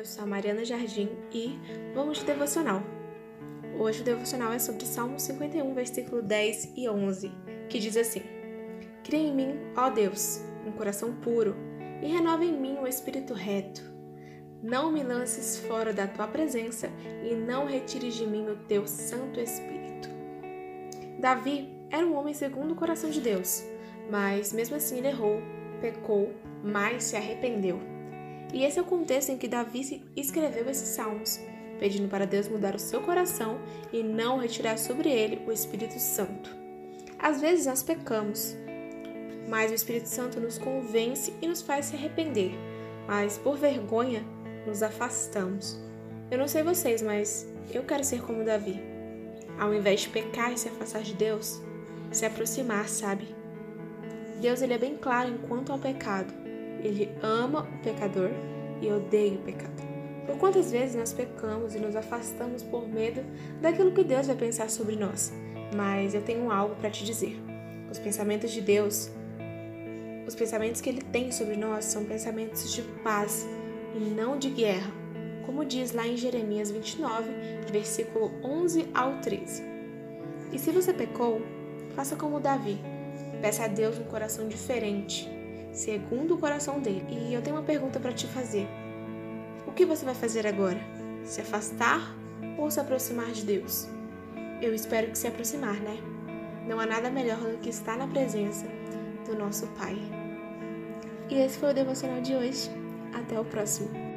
eu sou a Mariana Jardim e vamos de devocional. Hoje o devocional é sobre Salmo 51, versículo 10 e 11, que diz assim: Cria em mim, ó Deus, um coração puro e renova em mim o um espírito reto. Não me lances fora da tua presença e não retires de mim o teu Santo Espírito. Davi era um homem segundo o coração de Deus, mas mesmo assim ele errou, pecou, mas se arrependeu. E esse é o contexto em que Davi escreveu esses salmos, pedindo para Deus mudar o seu coração e não retirar sobre ele o Espírito Santo. Às vezes nós pecamos, mas o Espírito Santo nos convence e nos faz se arrepender, mas por vergonha nos afastamos. Eu não sei vocês, mas eu quero ser como Davi. Ao invés de pecar e se afastar de Deus, se aproximar, sabe? Deus ele é bem claro enquanto ao pecado. Ele ama o pecador e odeia o pecado. Por quantas vezes nós pecamos e nos afastamos por medo daquilo que Deus vai pensar sobre nós? Mas eu tenho algo para te dizer. Os pensamentos de Deus, os pensamentos que Ele tem sobre nós são pensamentos de paz e não de guerra, como diz lá em Jeremias 29, versículo 11 ao 13. E se você pecou, faça como Davi. Peça a Deus um coração diferente segundo o coração dele. E eu tenho uma pergunta para te fazer. O que você vai fazer agora? Se afastar ou se aproximar de Deus? Eu espero que se aproximar, né? Não há nada melhor do que estar na presença do nosso Pai. E esse foi o devocional de hoje. Até o próximo.